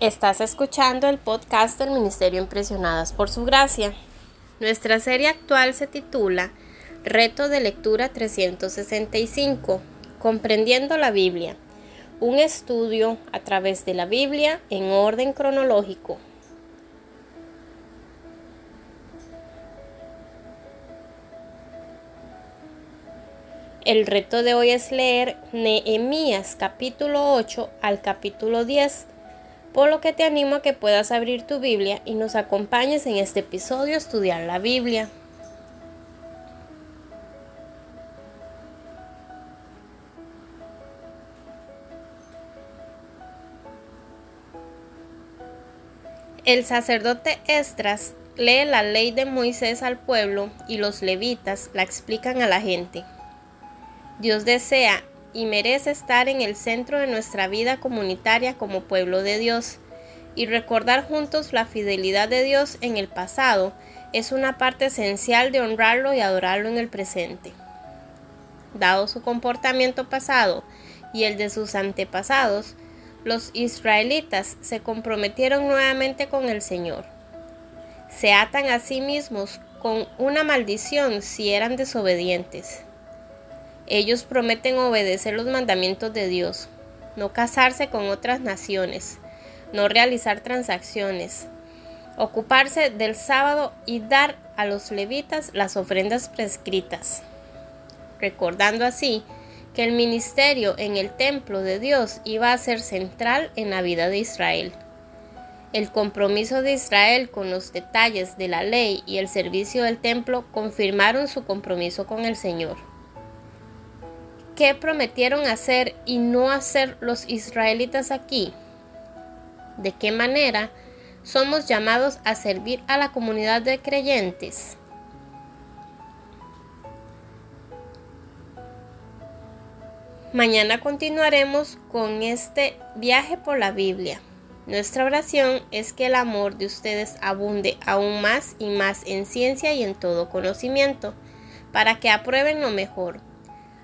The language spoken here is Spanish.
Estás escuchando el podcast del Ministerio Impresionadas por Su Gracia. Nuestra serie actual se titula Reto de Lectura 365, Comprendiendo la Biblia. Un estudio a través de la Biblia en orden cronológico. El reto de hoy es leer Nehemías capítulo 8 al capítulo 10, por lo que te animo a que puedas abrir tu Biblia y nos acompañes en este episodio a estudiar la Biblia. El sacerdote Estras lee la ley de Moisés al pueblo y los levitas la explican a la gente. Dios desea y merece estar en el centro de nuestra vida comunitaria como pueblo de Dios y recordar juntos la fidelidad de Dios en el pasado es una parte esencial de honrarlo y adorarlo en el presente. Dado su comportamiento pasado y el de sus antepasados, los israelitas se comprometieron nuevamente con el Señor. Se atan a sí mismos con una maldición si eran desobedientes. Ellos prometen obedecer los mandamientos de Dios, no casarse con otras naciones, no realizar transacciones, ocuparse del sábado y dar a los levitas las ofrendas prescritas, recordando así que el ministerio en el templo de Dios iba a ser central en la vida de Israel. El compromiso de Israel con los detalles de la ley y el servicio del templo confirmaron su compromiso con el Señor qué prometieron hacer y no hacer los israelitas aquí? ¿De qué manera somos llamados a servir a la comunidad de creyentes? Mañana continuaremos con este viaje por la Biblia. Nuestra oración es que el amor de ustedes abunde aún más y más en ciencia y en todo conocimiento, para que aprueben lo mejor